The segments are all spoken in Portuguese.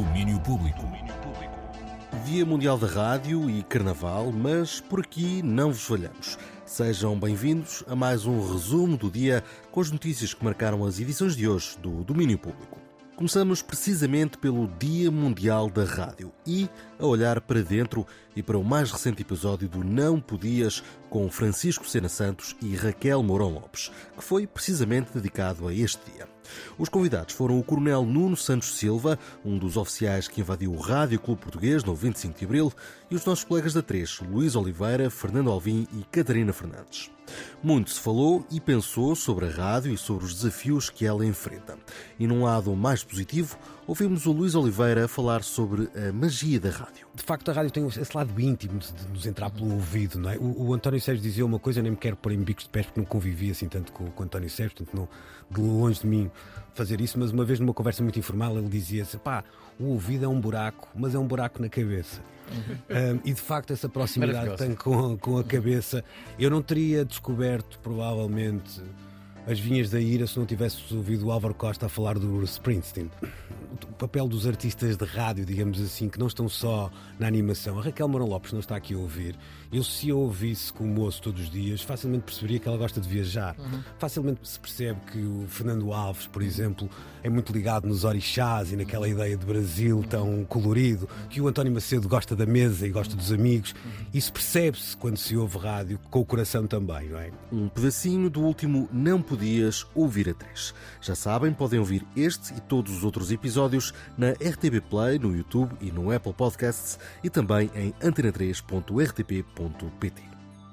Domínio Público. Dia Mundial da Rádio e Carnaval, mas por aqui não vos falhamos. Sejam bem-vindos a mais um resumo do dia com as notícias que marcaram as edições de hoje do Domínio Público. Começamos precisamente pelo Dia Mundial da Rádio e a olhar para dentro e para o mais recente episódio do Não Podias com Francisco Sena Santos e Raquel Mourão Lopes, que foi precisamente dedicado a este dia. Os convidados foram o Coronel Nuno Santos Silva, um dos oficiais que invadiu o Rádio Clube Português no 25 de Abril, e os nossos colegas da 3, Luís Oliveira, Fernando Alvim e Catarina Fernandes. Muito se falou e pensou sobre a rádio e sobre os desafios que ela enfrenta. E num lado mais positivo, ouvimos o Luís Oliveira falar sobre a magia da rádio. De facto, a rádio tem esse lado íntimo de nos entrar pelo ouvido, não é? O, o António Sérgio dizia uma coisa, eu nem me quero pôr em bicos de pés porque não convivi assim tanto com, com o António Sérgio, portanto, não, de longe de mim fazer isso, mas uma vez numa conversa muito informal ele dizia-se: pá, o ouvido é um buraco, mas é um buraco na cabeça. Uhum. Um, e de facto, essa proximidade que tem com, com a cabeça, eu não teria descoberto provavelmente as vinhas da ira se não tivesse ouvido o Álvaro Costa a falar do Springsteen o papel dos artistas de rádio, digamos assim, que não estão só na animação. A Raquel Mourão Lopes não está aqui a ouvir. Eu, se eu ouvisse com o moço todos os dias, facilmente perceberia que ela gosta de viajar. Uhum. Facilmente se percebe que o Fernando Alves, por exemplo, é muito ligado nos orixás e naquela ideia de Brasil tão colorido, que o António Macedo gosta da mesa e gosta dos amigos. Isso percebe-se quando se ouve rádio, com o coração também, não é? Um pedacinho do último Não Podias Ouvir a Três. Já sabem, podem ouvir este e todos os outros episódios episódios na RTB Play, no YouTube e no Apple Podcasts e também em antena3.rtp.pt.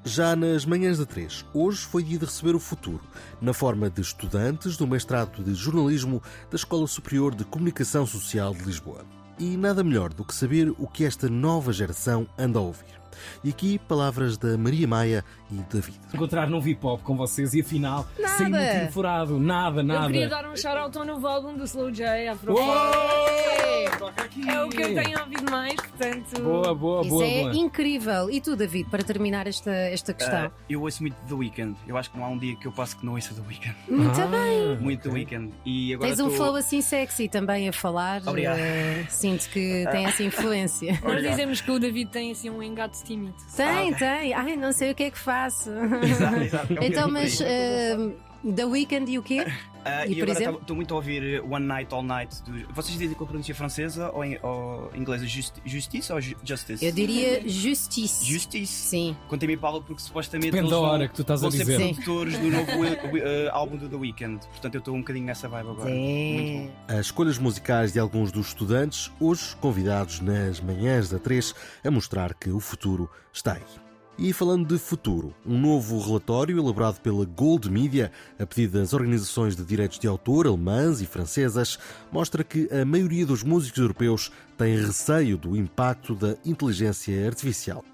Já nas manhãs da 3, hoje foi dia de receber o futuro, na forma de estudantes do mestrado de jornalismo da Escola Superior de Comunicação Social de Lisboa. E nada melhor do que saber o que esta nova geração anda a ouvir. E aqui palavras da Maria Maia e David. Encontrar num V-pop com vocês e afinal, nada. sem motivo furado, nada, nada. Eu queria dar um shout-out ao novo álbum do Slow J, Afro é. é o que eu tenho ouvido mais, portanto. Boa, boa, Isso boa. é boa. incrível. E tu, David, para terminar esta, esta questão? Uh, eu ouço muito The Weeknd. Eu acho que não há um dia que eu passe que não ouça The Weeknd. Muito ah, bem. Muito The Weeknd. E agora Tens um flow assim sexy também a falar. Obrigado. Uh, sinto que tem essa influência. Nós dizemos que o David tem assim um engato tímido. Tem, tem. Ai, não sei o que é que faço. Exato, exato. É então, mas uh, The Weeknd e o quê? Uh, e, e agora estou muito a ouvir One Night All Night. Do... Vocês dizem com a pronúncia francesa ou, em, ou inglesa? Justi Justice ou Justice? Eu diria Justice. Justice? Sim. Contem-me Paulo porque supostamente Depende eles da hora vão, que tu estás a dizer. ser produtores do novo uh, álbum do The Weeknd. Portanto, eu estou um bocadinho nessa vibe agora. Sim. As escolhas musicais de alguns dos estudantes, hoje convidados nas manhãs da 3, a mostrar que o futuro está aí. E falando de futuro, um novo relatório elaborado pela Gold Media, a pedido das organizações de direitos de autor alemãs e francesas, mostra que a maioria dos músicos europeus tem receio do impacto da inteligência artificial.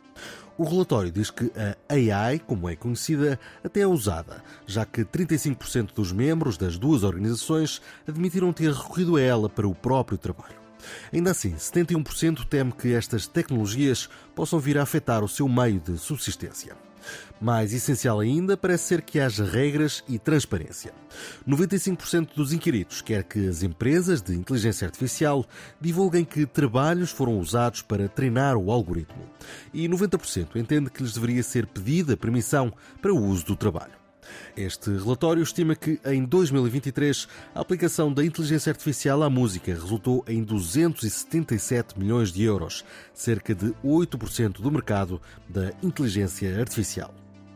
O relatório diz que a AI, como é conhecida, até é usada, já que 35% dos membros das duas organizações admitiram ter recorrido a ela para o próprio trabalho. Ainda assim, 71% teme que estas tecnologias possam vir a afetar o seu meio de subsistência. Mais essencial ainda parece ser que haja regras e transparência. 95% dos inquiridos quer que as empresas de inteligência artificial divulguem que trabalhos foram usados para treinar o algoritmo. E 90% entende que lhes deveria ser pedida permissão para o uso do trabalho. Este relatório estima que em 2023 a aplicação da inteligência artificial à música resultou em 277 milhões de euros, cerca de 8% do mercado da inteligência artificial.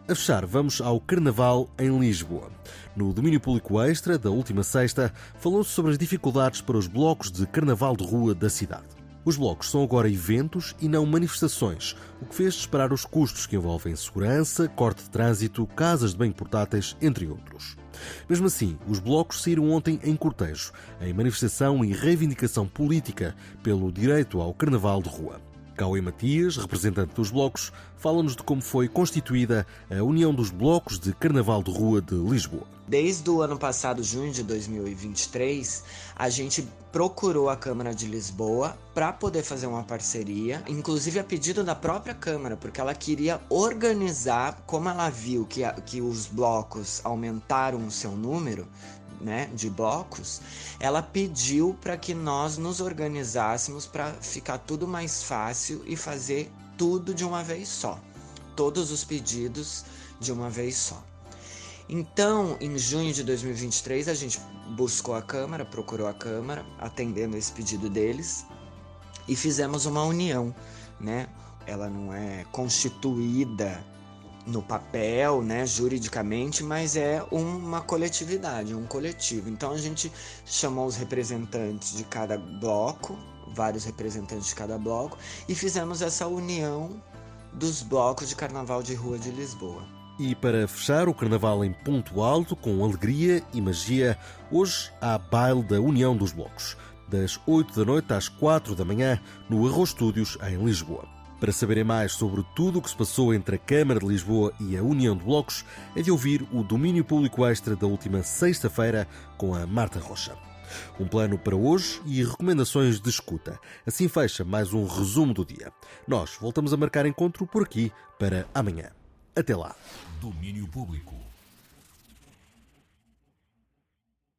A fechar, vamos ao Carnaval em Lisboa. No domínio público extra da última sexta, falou-se sobre as dificuldades para os blocos de carnaval de rua da cidade. Os blocos são agora eventos e não manifestações, o que fez disparar os custos que envolvem segurança, corte de trânsito, casas de banho portáteis, entre outros. Mesmo assim, os blocos saíram ontem em cortejo, em manifestação e reivindicação política pelo direito ao carnaval de rua. Cauê Matias, representante dos blocos, fala-nos de como foi constituída a União dos Blocos de Carnaval de Rua de Lisboa. Desde o ano passado, junho de 2023, a gente procurou a Câmara de Lisboa para poder fazer uma parceria, inclusive a pedido da própria Câmara, porque ela queria organizar, como ela viu que, que os blocos aumentaram o seu número, né, de blocos, ela pediu para que nós nos organizássemos para ficar tudo mais fácil e fazer tudo de uma vez só. Todos os pedidos de uma vez só. Então, em junho de 2023, a gente buscou a Câmara, procurou a Câmara, atendendo esse pedido deles, e fizemos uma união, né? Ela não é constituída no papel, né, juridicamente, mas é uma coletividade, um coletivo. Então a gente chamou os representantes de cada bloco, vários representantes de cada bloco, e fizemos essa união dos blocos de carnaval de rua de Lisboa. E para fechar o carnaval em ponto alto, com alegria e magia, hoje há baile da União dos Blocos, das 8 da noite às 4 da manhã, no Arroz Estúdios, em Lisboa. Para saberem mais sobre tudo o que se passou entre a Câmara de Lisboa e a União de Blocos, é de ouvir o Domínio Público Extra da última sexta-feira com a Marta Rocha. Um plano para hoje e recomendações de escuta. Assim fecha mais um resumo do dia. Nós voltamos a marcar encontro por aqui para amanhã. Até lá. Domínio Público.